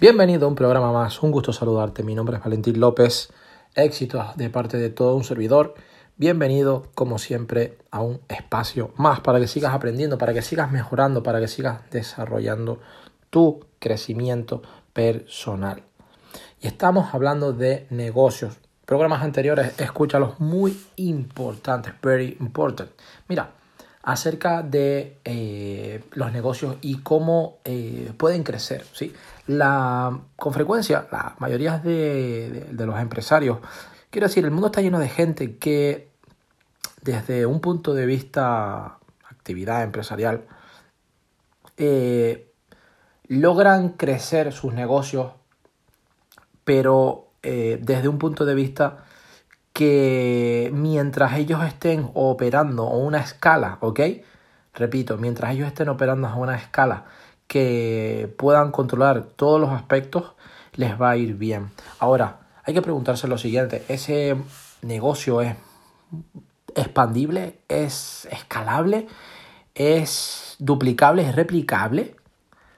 Bienvenido a un programa más, un gusto saludarte. Mi nombre es Valentín López, éxito de parte de todo un servidor. Bienvenido, como siempre, a un espacio más para que sigas aprendiendo, para que sigas mejorando, para que sigas desarrollando tu crecimiento personal. Y estamos hablando de negocios. Programas anteriores, escúchalos, muy importantes, very important. Mira, acerca de eh, los negocios y cómo eh, pueden crecer. ¿sí? La, con frecuencia, la mayoría de, los empresarios, quiero decir, el mundo está lleno de gente que desde un punto de vista actividad empresarial, eh, logran crecer sus negocios, pero desde un punto de vista que mientras ellos estén operando a una escala, ¿ok? Repito, mientras ellos estén operando a una escala que puedan controlar todos los aspectos, les va a ir bien. Ahora, hay que preguntarse lo siguiente, ¿ese negocio es expandible? ¿Es escalable? ¿Es duplicable? ¿Es replicable?